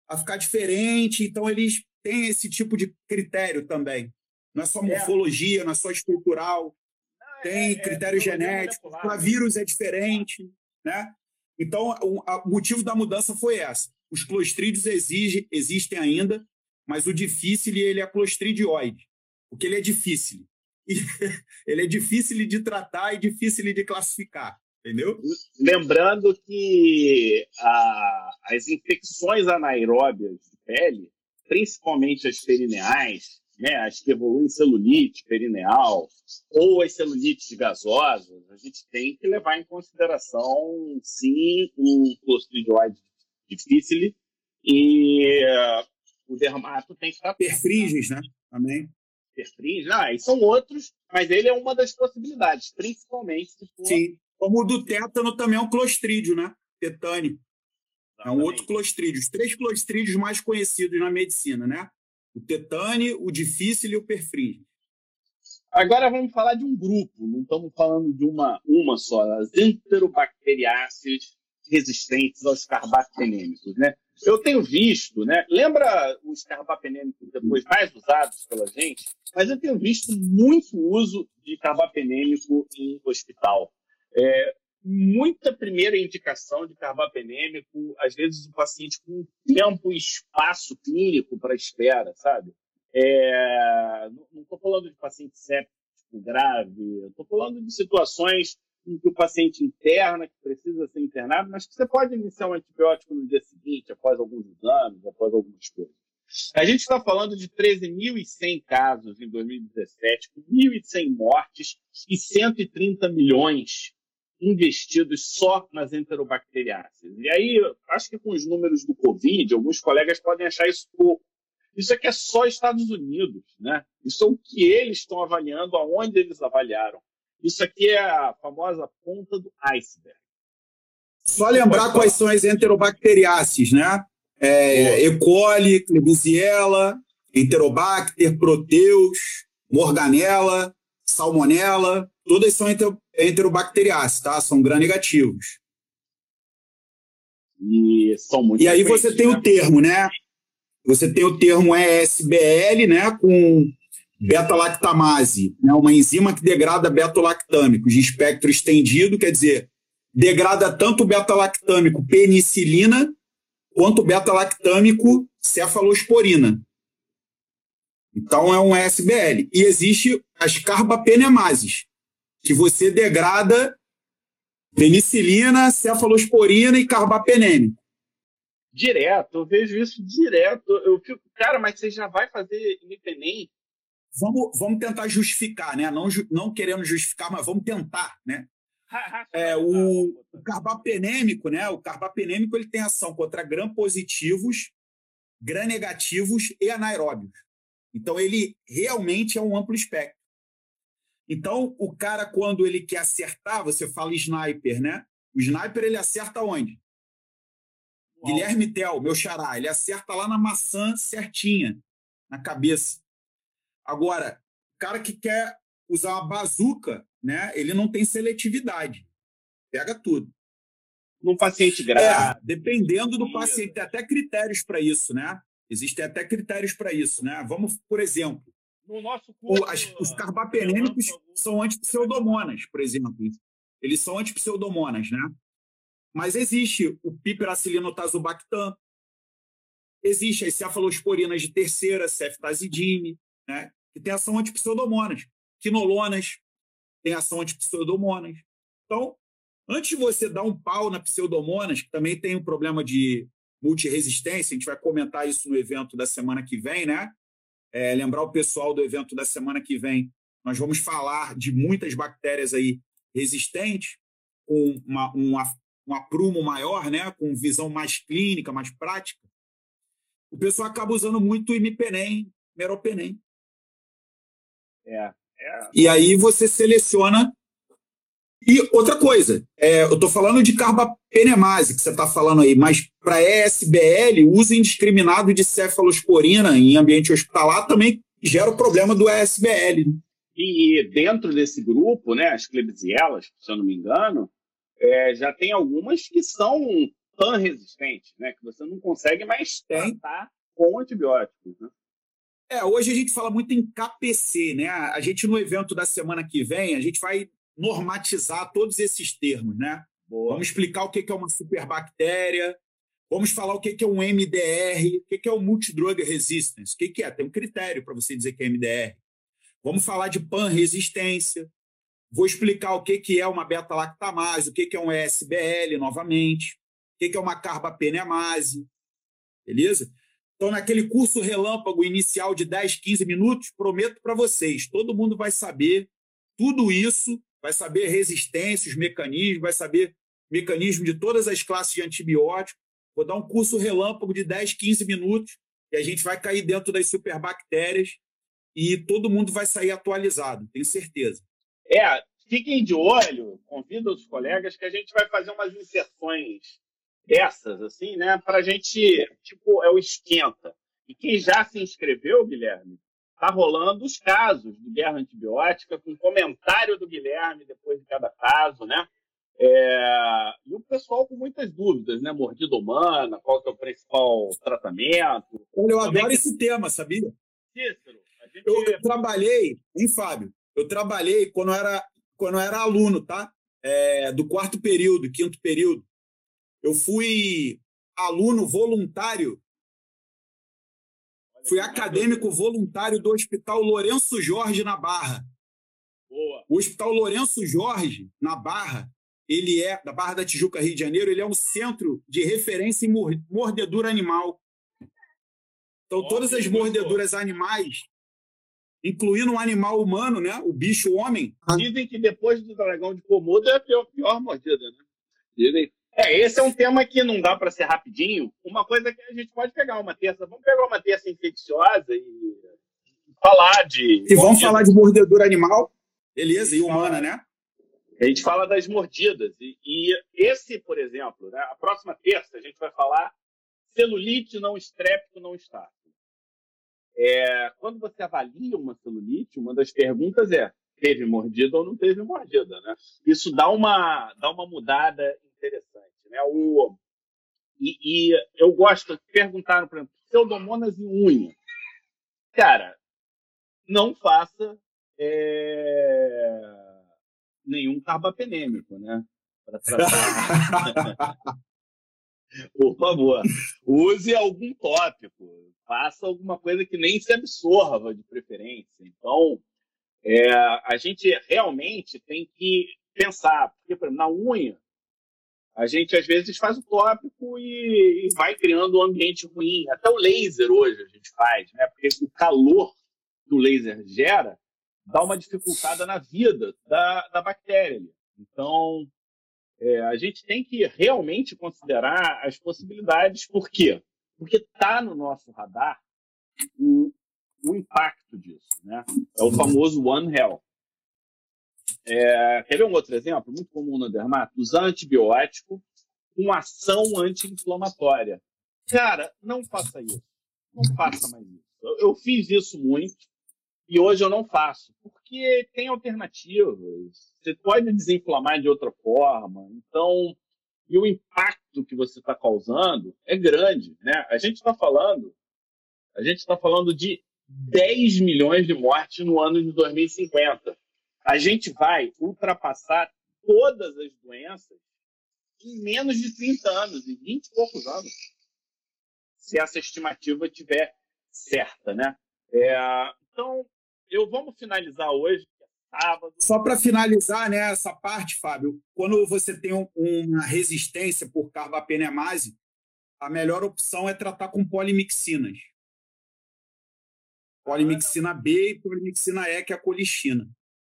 a, ficar diferente, então eles tem esse tipo de critério também. Não é só é. morfologia, não é só estrutural, não, tem é, é critério é, genético, para vírus é diferente, né? Então, o, a, o, motivo da mudança foi essa. Os clostrídeos exige, existem ainda, mas o difícil ele é clostridioide, porque ele é difícil. <laughs> ele é difícil de tratar e difícil de classificar, entendeu? Lembrando que a, as infecções anaeróbias de pele principalmente as perineais, né, as que evoluem em celulite perineal, ou as celulites gasosas, a gente tem que levar em consideração, sim, o Clostridioides difficile e uh, o dermato tem que estar... Perfringens, né? Também. Perfringens, ah, e são outros, mas ele é uma das possibilidades, principalmente se for... Sim, como o do tétano também é um clostrídio, né? Tetânico. É um outro clostrídio. Os três clostrídeos mais conhecidos na medicina, né? O tetane, o difícil e o perfringe. Agora vamos falar de um grupo, não estamos falando de uma, uma só, as enterobacteriáceas resistentes aos carbapenêmicos, né? Eu tenho visto, né? Lembra os carbapenêmicos depois mais usados pela gente? Mas eu tenho visto muito uso de carbapenêmico em hospital. É, muita primeira indicação de carbapenêmico, às vezes o paciente com tempo e espaço clínico para espera, sabe? É, não estou falando de paciente séptico grave, estou falando de situações em que o paciente interna, que precisa ser internado, mas que você pode iniciar um antibiótico no dia seguinte, após alguns exames, após algumas coisas. A gente está falando de 13.100 casos em 2017, com 1.100 mortes e 130 milhões investidos só nas enterobacteriáceas. E aí, acho que com os números do Covid, alguns colegas podem achar isso pouco. Isso aqui é só Estados Unidos, né? Isso é o que eles estão avaliando, aonde eles avaliaram. Isso aqui é a famosa ponta do iceberg. Só lembrar quais são as enterobacteriáceas, né? É, e. coli, Klebsiella, Enterobacter, Proteus, Morganella, Salmonella, todas são enterobacteriáceas, tá? São gram-negativos. E são muito E aí você tem né? o termo, né? Você tem o termo ESBL, né, com beta-lactamase, né, uma enzima que degrada beta-lactâmicos de espectro estendido, quer dizer, degrada tanto o beta-lactâmico penicilina quanto o beta-lactâmico cefalosporina. Então é um ESBL. E existe as carbapenemases, que você degrada penicilina, cefalosporina e carbapenêmico. Direto, eu vejo isso direto. Eu fico, cara, mas você já vai fazer Nipenem? Vamos, vamos tentar justificar, né? Não, não querendo justificar, mas vamos tentar, né? <laughs> É, o, o carbapenêmico, né? O carbapenêmico ele tem ação contra gram-positivos, gram-negativos e anaeróbios. Então ele realmente é um amplo espectro. Então o cara quando ele quer acertar, você fala sniper, né? O sniper ele acerta onde? Uau. Guilherme Tel, meu xará, ele acerta lá na maçã certinha, na cabeça. Agora, o cara que quer usar uma bazuca, né, ele não tem seletividade. Pega tudo. Num paciente grave. É, dependendo do paciente, tem até critérios para isso, né? Existem até critérios para isso, né? Vamos, por exemplo, no nosso curso, as, os carbapenêmicos são antipseudomonas, por exemplo. Eles são antipseudomonas, né? Mas existe o piperacilino-tazobactam, existe as cefalosporinas de terceira, ceftazidime, né? que tem ação antipseudomonas. Quinolonas tem ação antipseudomonas. Então, antes de você dar um pau na pseudomonas, que também tem um problema de multiresistência, a gente vai comentar isso no evento da semana que vem, né? É, lembrar o pessoal do evento da semana que vem, nós vamos falar de muitas bactérias aí resistentes, com uma, uma, um aprumo maior, né? com visão mais clínica, mais prática. O pessoal acaba usando muito imipenem, meropenem. É, é. E aí você seleciona. E outra coisa, é, eu estou falando de carbapenemase, que você está falando aí, mas para ESBL, uso indiscriminado de cefalosporina em ambiente hospitalar também gera o problema do ESBL. Né? E dentro desse grupo, né, as Klebsielas, se eu não me engano, é, já tem algumas que são pan-resistentes, né, que você não consegue mais tratar com antibióticos. Né? É, hoje a gente fala muito em KPC, né? A gente no evento da semana que vem, a gente vai normatizar todos esses termos, né? Boa. Vamos explicar o que é uma superbactéria, vamos falar o que é um MDR, o que é o multidrug resistance, o que é? Tem um critério para você dizer que é MDR. Vamos falar de pan-resistência, vou explicar o que é uma beta-lactamase, o que é um ESBL novamente, o que é uma carbapenemase, beleza? Então, naquele curso relâmpago inicial de 10, 15 minutos, prometo para vocês, todo mundo vai saber tudo isso, vai saber resistência, os mecanismos, vai saber mecanismo de todas as classes de antibióticos. Vou dar um curso relâmpago de 10, 15 minutos e a gente vai cair dentro das superbactérias e todo mundo vai sair atualizado, tenho certeza. É, fiquem de olho, convido os colegas que a gente vai fazer umas inserções dessas, assim, né? Para a gente, tipo, é o esquenta. E quem já se inscreveu, Guilherme, tá rolando os casos do Guerra Antibiótica, com comentário do Guilherme depois de cada caso, né? É... E o pessoal com muitas dúvidas, né? Mordida humana, qual que é o principal tratamento. Olha, eu adoro que... esse tema, sabia? Cícero, gente... eu, eu, trabalhei, hein, Fábio? Eu trabalhei quando eu era, quando eu era aluno, tá? É, do quarto período, quinto período. Eu fui aluno voluntário, fui acadêmico voluntário do Hospital Lourenço Jorge, na Barra. Boa. O Hospital Lourenço Jorge, na Barra, ele é, da Barra da Tijuca, Rio de Janeiro, ele é um centro de referência em mordedura animal. Então, todas as mordeduras animais, incluindo um animal humano, né? O bicho homem. Dizem que depois do dragão de Komodo é a pior, pior mordida, né? Dizem. É, esse é um tema que não dá para ser rapidinho. Uma coisa que a gente pode pegar uma terça, vamos pegar uma terça infecciosa e falar de. E vamos falar de mordedura animal, beleza, e humana, né? A gente fala das mordidas. E, e esse, por exemplo, né, a próxima terça a gente vai falar celulite não estrépito não estático. É, quando você avalia uma celulite, uma das perguntas é teve mordida ou não teve mordida, né? Isso dá uma, dá uma mudada interessante, né? O, e, e eu gosto de perguntar, por exemplo, pseudomonas e unha. Cara, não faça é, nenhum carbapenêmico, né? <laughs> Por favor, use algum tópico, faça alguma coisa que nem se absorva de preferência. Então, é, a gente realmente tem que pensar, porque por exemplo, na unha, a gente às vezes faz o tópico e, e, vai criando um ambiente ruim. Até o laser hoje a gente faz, né? Porque o calor que o laser gera dá uma dificultada na vida da, da bactéria. Então, é, a gente tem que realmente considerar as possibilidades. Por quê? Porque está no nosso radar o, o, impacto disso. Né? É o famoso One Health. É, quer ver um outro exemplo? Muito comum no dermato? Usar antibiótico com ação anti-inflamatória. Cara, não faça isso. Não faça mais isso. Eu, eu fiz isso muito. E hoje eu não faço, porque tem alternativas. Você pode desinflamar de outra forma. Então, e o impacto que você está causando é grande, né? A gente está falando, a gente está falando de 10 milhões de mortes no ano de 2050. A gente vai ultrapassar todas as doenças em menos de 30 anos, em 20 e poucos anos, se essa estimativa tiver certa, né? É, então, eu vamos finalizar hoje, é sábado. Só para finalizar né, essa parte, Fábio, quando você tem um, uma resistência por carbapenemase, a melhor opção é tratar com polimixinas. Polimixina B e polimixina E, que é a colistina.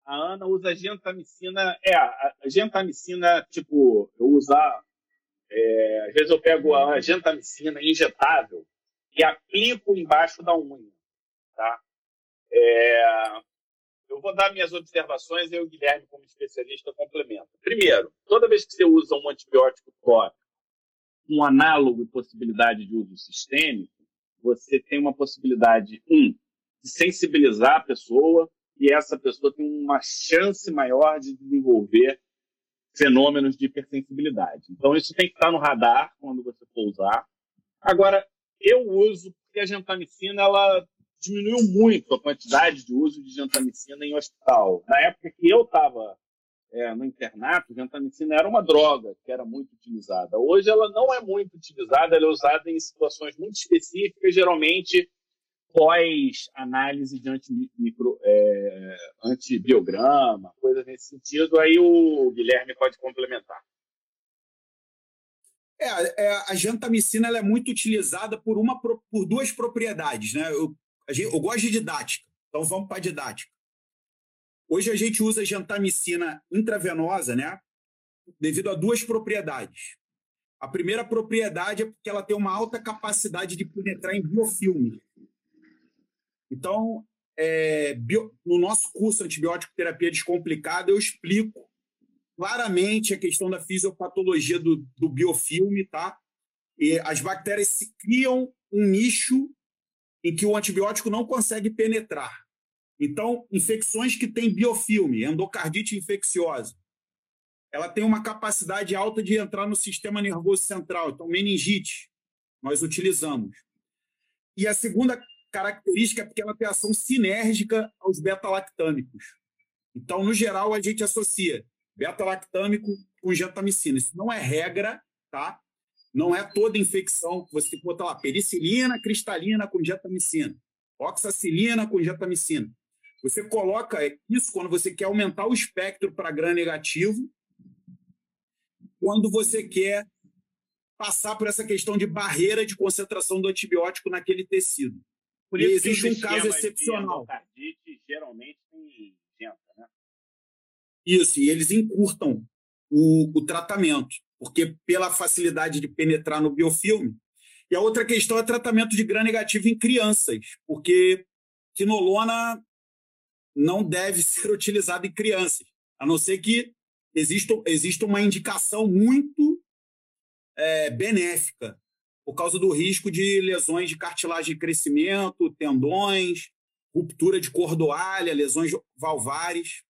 A Ana usa gentamicina. É, a gentamicina, tipo, eu usar. É, às vezes eu pego a gentamicina injetável e aplico embaixo da unha. Tá? É, eu vou dar minhas observações e o Guilherme, como especialista, complementa. Primeiro, toda vez que você usa um antibiótico tópico, um análogo e possibilidade de uso sistêmico, você tem uma possibilidade, um, de sensibilizar a pessoa e essa pessoa tem uma chance maior de desenvolver fenômenos de hipersensibilidade. Então, isso tem que estar no radar quando você for usar. Agora, eu uso porque a gentamicina ela diminuiu muito a quantidade de uso de gentamicina em hospital. Na época que eu estava é, no internato, gentamicina era uma droga que era muito utilizada. Hoje ela não é muito utilizada, ela é usada em situações muito específicas, geralmente pós-análise de antimicro, é, antibiograma, coisas nesse sentido. Aí o Guilherme pode complementar. É, é, a gentamicina ela é muito utilizada por, uma, por duas propriedades. Né? Eu Gente, eu gosto de didática, então vamos para a didática. Hoje a gente usa gentamicina intravenosa, né? Devido a duas propriedades. A primeira propriedade é porque ela tem uma alta capacidade de penetrar em biofilme. Então, é, bio, no nosso curso Antibiótico Terapia Descomplicada, eu explico claramente a questão da fisiopatologia do, do biofilme, tá? E as bactérias se criam um nicho em que o antibiótico não consegue penetrar. Então, infecções que têm biofilme, endocardite infecciosa, ela tem uma capacidade alta de entrar no sistema nervoso central. Então, meningite, nós utilizamos. E a segunda característica é porque ela tem ação sinérgica aos beta-lactâmicos. Então, no geral, a gente associa beta-lactâmico com gentamicina. Isso não é regra, tá? Não é toda infecção você tem que botar lá pericilina cristalina com gentamicina, oxacilina com gentamicina. Você coloca isso quando você quer aumentar o espectro para gram negativo, quando você quer passar por essa questão de barreira de concentração do antibiótico naquele tecido. Por isso e existe um caso excepcional. geralmente tem né? Isso, e eles encurtam o, o tratamento, porque pela facilidade de penetrar no biofilme. E a outra questão é tratamento de gram negativo em crianças, porque quinolona não deve <laughs> ser utilizado em crianças, a não ser que exista, exista uma indicação muito é, benéfica por causa do risco de lesões de cartilagem de crescimento, tendões, ruptura de cordoalha, lesões valvares.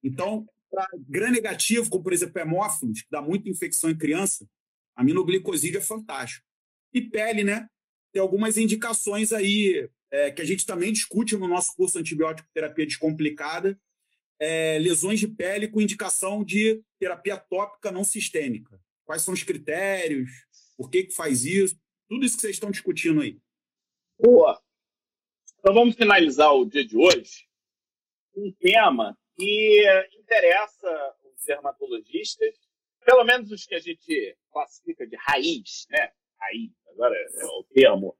Então, para gram negativo, como por exemplo hemófilos, que dá muita infecção em criança, a aminoglicosídeo é fantástico. E pele, né? Tem algumas indicações aí é, que a gente também discute no nosso curso Antibiótico Terapia Descomplicada, é, lesões de pele com indicação de terapia tópica não sistêmica. Quais são os critérios? Por que, que faz isso? Tudo isso que vocês estão discutindo aí. Boa. Então vamos finalizar o dia de hoje com um tema que interessa os dermatologistas, pelo menos os que a gente classifica de raiz, né? Raiz, agora é o termo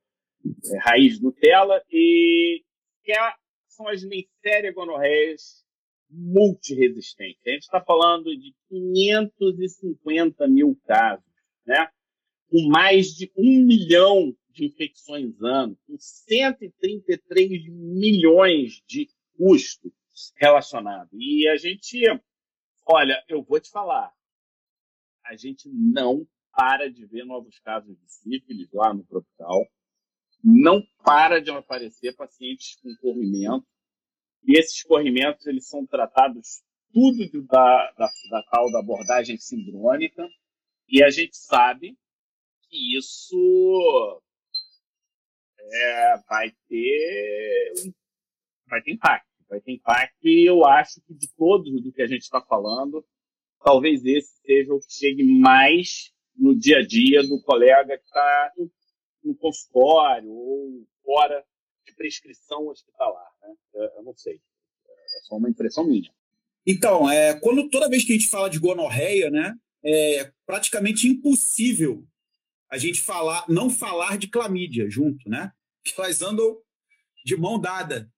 é, raiz Nutella, e que é, são as Neisseria gonorreias multiresistentes. A gente está falando de 550 mil casos, né? Com mais de um milhão de infecções ano, com 133 milhões de custo relacionado. E a gente, olha, eu vou te falar, a gente não para de ver novos casos de sífilis lá no Tropical não para de aparecer pacientes com corrimento. E esses corrimentos eles são tratados tudo da, da, da tal da abordagem sindrômica. E a gente sabe que isso é, vai ter vai ter impacto. Vai ter impacto e eu acho que de todos do que a gente está falando, talvez esse seja o que chegue mais no dia a dia do colega que está no consultório ou fora de prescrição hospitalar. Né? Eu não sei. É só uma impressão minha. Então, é, quando toda vez que a gente fala de gonorreia, né, é praticamente impossível a gente falar, não falar de clamídia junto, né? Elas andam de mão dada,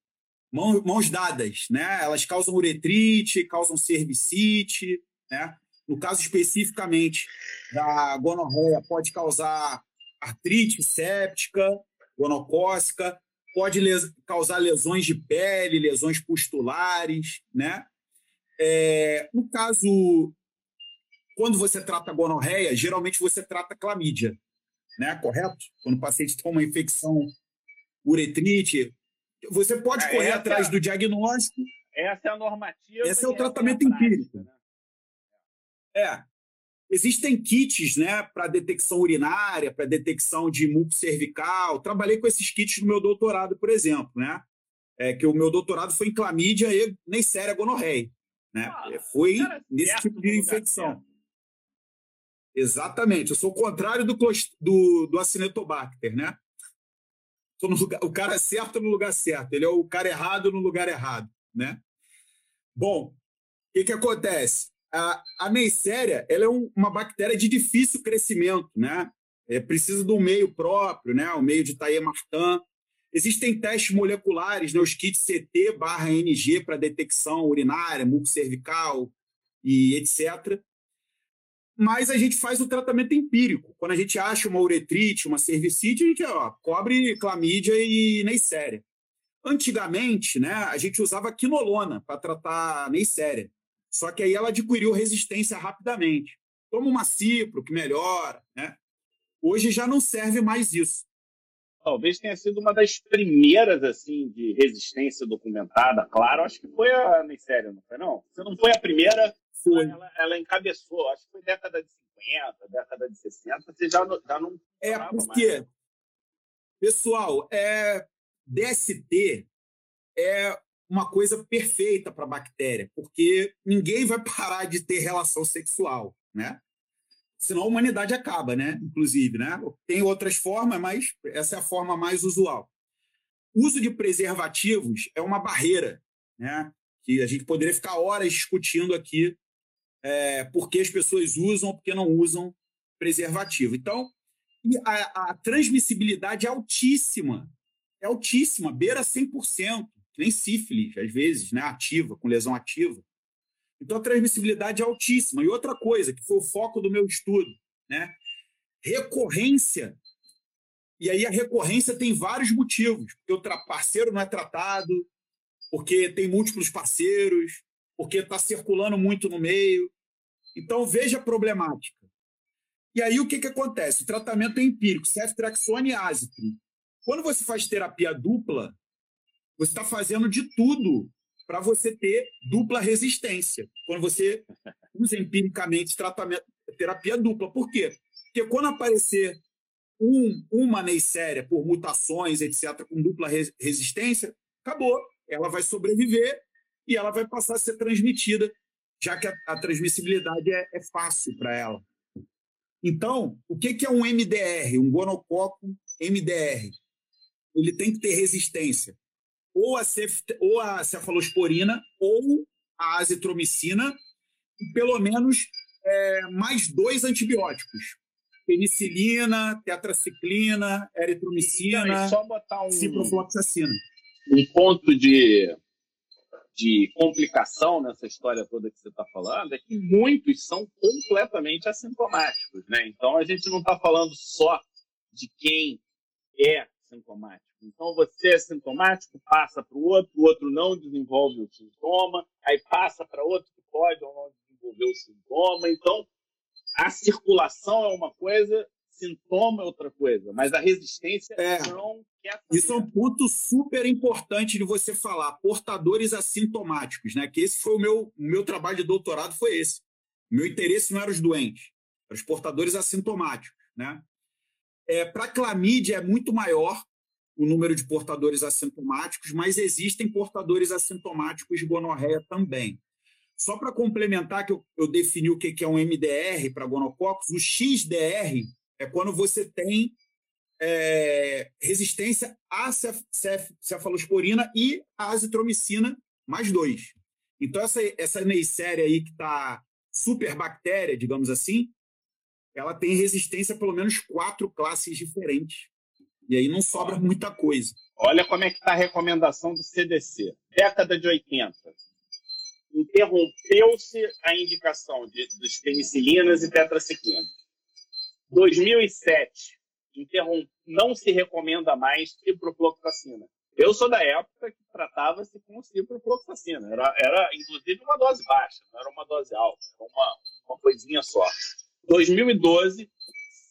mão, mãos dadas, né? Elas causam uretrite, causam cervicite, né? No caso especificamente da gonorreia, pode causar artrite séptica, gonocócica, pode les causar lesões de pele, lesões pustulares, né? É, no caso, quando você trata gonorreia, geralmente você trata clamídia, né? Correto? Quando o paciente tem uma infecção uretrite, você pode é, correr atrás é, do diagnóstico. Essa é a normativa. Esse é o tratamento é empírico. Né? É. Existem kits né, para detecção urinária, para detecção de muco cervical. Trabalhei com esses kits no meu doutorado, por exemplo. Né? É, que o meu doutorado foi em clamídia e Neisseria gonorreia. Né? Ah, foi nesse tipo de infecção. Exatamente. Eu sou o contrário do, do, do Acinetobacter, né? Lugar, o cara certo no lugar certo. Ele é o cara errado no lugar errado, né? Bom, o que, que acontece? a, a Neisseria ela é um, uma bactéria de difícil crescimento, né? É, precisa de um meio próprio, né? O meio de Taillé-Martin. Existem testes moleculares, né? os kits CT barra NG para detecção urinária, muco cervical e etc. Mas a gente faz o tratamento empírico. Quando a gente acha uma uretrite, uma cervicite, a gente ó, cobre clamídia e Neisseria. Antigamente, né, a gente usava quinolona para tratar Neisseria. Só que aí ela adquiriu resistência rapidamente. Toma uma cipro, que melhora. Né? Hoje já não serve mais isso. Talvez tenha sido uma das primeiras assim de resistência documentada, claro. Acho que foi a Neisseria, não foi não? Se não foi a primeira, foi. Ela, ela, encabeçou. Acho que foi década de 50, década de 60. Você já, já não. É porque, mais. pessoal, é, DST é uma coisa perfeita para a bactéria, porque ninguém vai <laughs> parar de ter relação sexual, né? Senão a humanidade acaba, né? Inclusive, né? Tem outras formas, mas essa é a forma mais usual. O uso de preservativos é uma barreira né? Que a gente poderia ficar horas discutindo aqui é, por que as pessoas usam ou por que não usam preservativo. Então, a, a transmissibilidade é altíssima, é altíssima, beira 100%, nem sífilis, às vezes, né? ativa, com lesão ativa. Então, a transmissibilidade é altíssima. E outra coisa, que foi o foco do meu estudo, né? recorrência. E aí a recorrência tem vários motivos. Porque o parceiro não é tratado, porque tem múltiplos parceiros, porque está circulando muito no meio. Então, veja a problemática. E aí, o que, que acontece? O tratamento é empírico, ceftriaxone e azithromycin. Quando você faz terapia dupla, você está fazendo de tudo para você ter dupla resistência. Quando você usa empiricamente tratamento, terapia dupla. Por quê? Porque quando aparecer um, uma neisséria por mutações, etc., com dupla res, resistência, acabou. Ela vai sobreviver e ela vai passar a ser transmitida, já que a, a transmissibilidade é, é fácil para ela. Então, o que, que é um MDR, um gonococo MDR? Ele tem que ter resistência ou a, cef, ou a cefalosporina ou a azitromicina, e pelo menos é, mais dois antibióticos penicilina, tetraciclina, eritromicina, só botar um, ciprofloxacina. Um ponto de, de complicação nessa história toda que você está falando é que muitos são completamente assintomáticos, né? Então a gente não está falando só de quem é sintomático. Então você é sintomático, passa para o outro, o outro não desenvolve o sintoma, aí passa para outro que pode ou não desenvolver o sintoma. Então a circulação é uma coisa, sintoma é outra coisa, mas a resistência é. não quer. Isso é um ponto super importante de você falar, portadores assintomáticos, né? Que esse foi o meu, meu trabalho de doutorado, foi esse. Meu interesse não era os doentes, eram os portadores assintomáticos, né? É, Para clamídia é muito maior o número de portadores assintomáticos, mas existem portadores assintomáticos de gonorreia também. Só para complementar, que eu, eu, defini o que, é um MDR para gonococos, o XDR é quando você tem é, resistência à cef, cef, cefalosporina e à azitromicina, mais dois. Então, essa, essa Neisseria aí, que está superbactéria, digamos assim, ela tem resistência a pelo menos quatro classes diferentes. E aí não sobra muita coisa. Olha como é que está a recomendação do CDC. Década de 80 interrompeu-se a indicação de, dos penicilinas e tetraciclinas. 2007, interromp... não se recomenda mais ciprofloxacina. Eu sou da época que tratava-se com ciprofloxacina. Era, era, inclusive, uma dose baixa, não era uma dose alta, era uma, uma coisinha só. 2012,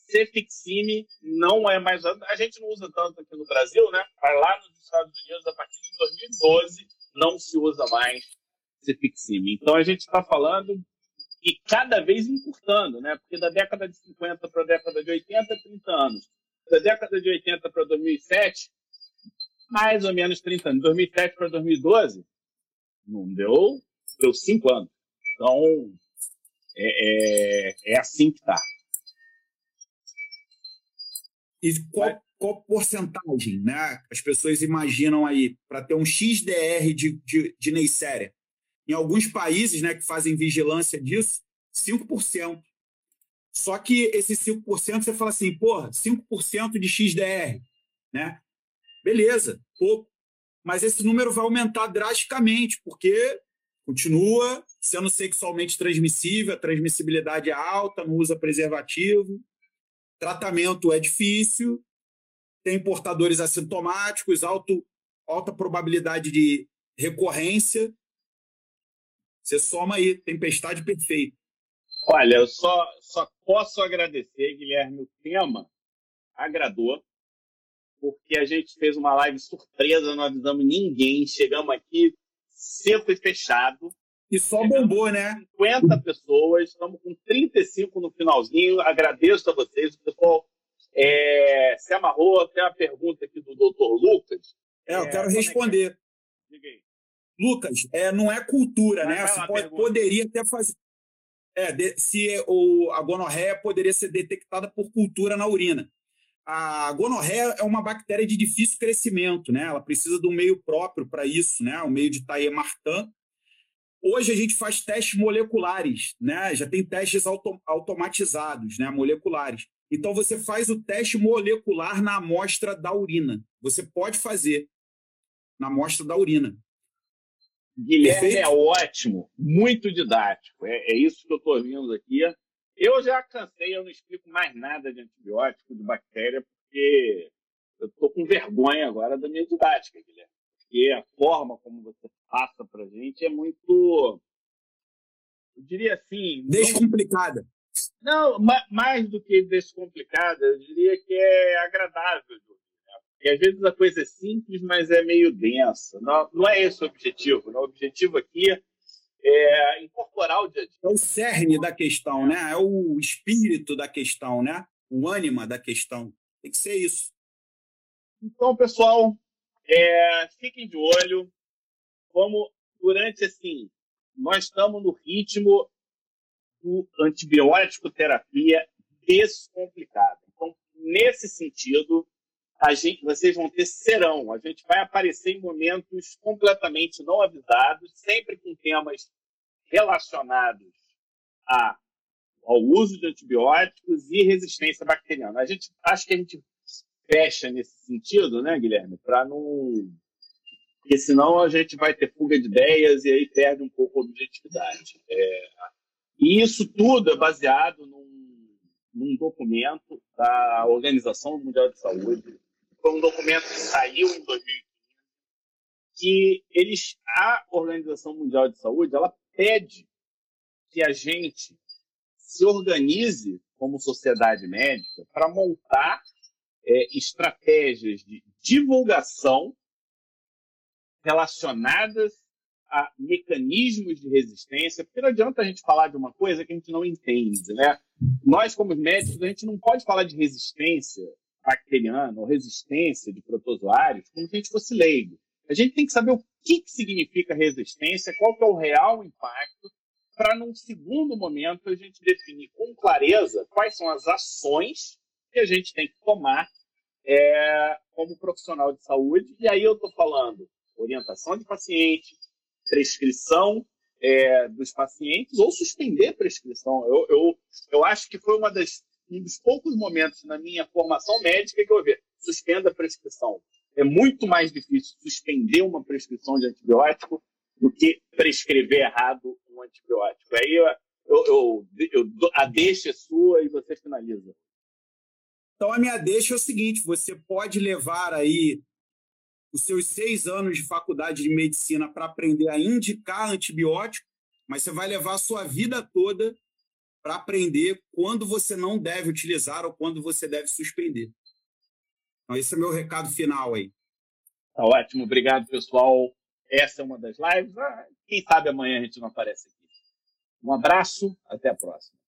Cefixime não é mais... A gente não usa tanto aqui no Brasil, né? Mas lá nos Estados Unidos, a partir de 2012, não se usa mais Cefixime. Então a gente está falando e cada vez encurtando, né? Porque da década de 50 para a década de 80, 30 anos. Da década de 80 para 2007, mais ou menos 30 anos. 2007 para 2012, não deu, deu 5 anos. Então, é, é, é assim que está. E qual, qual porcentagem, né? As pessoas imaginam aí, para ter um XDR de, de, de Neisseria? Em alguns países né, que fazem vigilância disso, 5%. Só que esses 5% você fala assim, porra, 5% de XDR, né? Beleza, pouco. Mas esse número vai aumentar drasticamente, porque continua sendo sexualmente transmissível, a transmissibilidade é alta, não usa preservativo, tratamento é difícil, tem portadores assintomáticos, alto, alta probabilidade de recorrência, você soma aí, tempestade perfeita. Olha, eu só, só posso agradecer, Guilherme, o tema agradou, porque a gente fez uma live surpresa, não avisamos ninguém, chegamos aqui, sempre fechado. E só bombou, né? 50 pessoas, estamos com 35 no finalzinho. Agradeço a vocês. O pessoal é, se amarrou. Tem uma pergunta aqui do doutor Lucas. É, eu quero é, responder. É que... Lucas, é, não é cultura, né? Você pode, poderia até fazer. É, de, se o, a gonorreia poderia ser detectada por cultura na urina. a gonorreia é uma bactéria de difícil crescimento, né? Ela precisa de um meio próprio para isso, né? O meio de Thayer-Martin. Hoje a gente faz testes moleculares, né? Já tem testes auto automatizados, né? Moleculares. Então você faz o teste molecular na amostra da urina. Você pode fazer na amostra da urina. Guilherme Perfeito? é ótimo, muito didático. É, é isso que eu estou ouvindo aqui. Eu já cansei, eu não explico mais nada de antibiótico, de bactéria, porque eu estou com vergonha agora da minha didática, Guilherme. Porque a forma como você passa para gente é muito, eu diria assim... Descomplicada. Não, mais do que descomplicada, eu diria que é agradável. Né? Porque às vezes a coisa é simples, mas é meio densa. Não, não é esse o objetivo. Né? O objetivo aqui é, incorporar o dia a dia. É o cerne da questão, né? É o espírito da questão, né? O ânima da questão. Tem que ser isso. Então, pessoal, é, fiquem de olho. Vamos, durante assim, nós estamos no ritmo do antibiótico terapia descomplicada. Então, nesse sentido, a gente, vocês vão ter serão. A gente vai aparecer em momentos completamente não avisados, sempre com temas relacionados a, ao uso de antibióticos e resistência bacteriana. A gente acho que a gente fecha nesse sentido, né, Guilherme? Para não. Porque senão a gente vai ter fuga de ideias e aí perde um pouco a objetividade. É... E isso tudo é baseado num, num documento da Organização Mundial de Saúde, foi um documento que saiu em 2015, que eles, a Organização Mundial de Saúde, ela pede que a gente se organize como sociedade médica para montar é, estratégias de divulgação relacionadas a mecanismos de resistência, porque não adianta a gente falar de uma coisa que a gente não entende, né? Nós, como médicos, a gente não pode falar de resistência bacteriana ou resistência de protozoários como se a gente fosse leigo. A gente tem que saber o que, que significa resistência, qual que é o real impacto, para num segundo momento a gente definir com clareza quais são as ações que a gente tem que tomar é, como profissional de saúde. E aí eu estou falando orientação de paciente, prescrição é, dos pacientes ou suspender prescrição. Eu, eu, eu acho que foi uma das um dos poucos momentos na minha formação médica que eu vi, suspenda a prescrição. É muito mais difícil suspender uma prescrição de antibiótico do que prescrever errado um antibiótico. Aí eu, eu, eu, eu a deixa é sua e você finaliza. Então a minha deixa é o seguinte: você pode levar aí os seus seis anos de faculdade de medicina para aprender a indicar antibiótico, mas você vai levar a sua vida toda para aprender quando você não deve utilizar ou quando você deve suspender. Então, esse é meu recado final aí. Tá ótimo, obrigado, pessoal. Essa é uma das lives. Ah, quem sabe amanhã a gente não aparece aqui. Um abraço, até a próxima.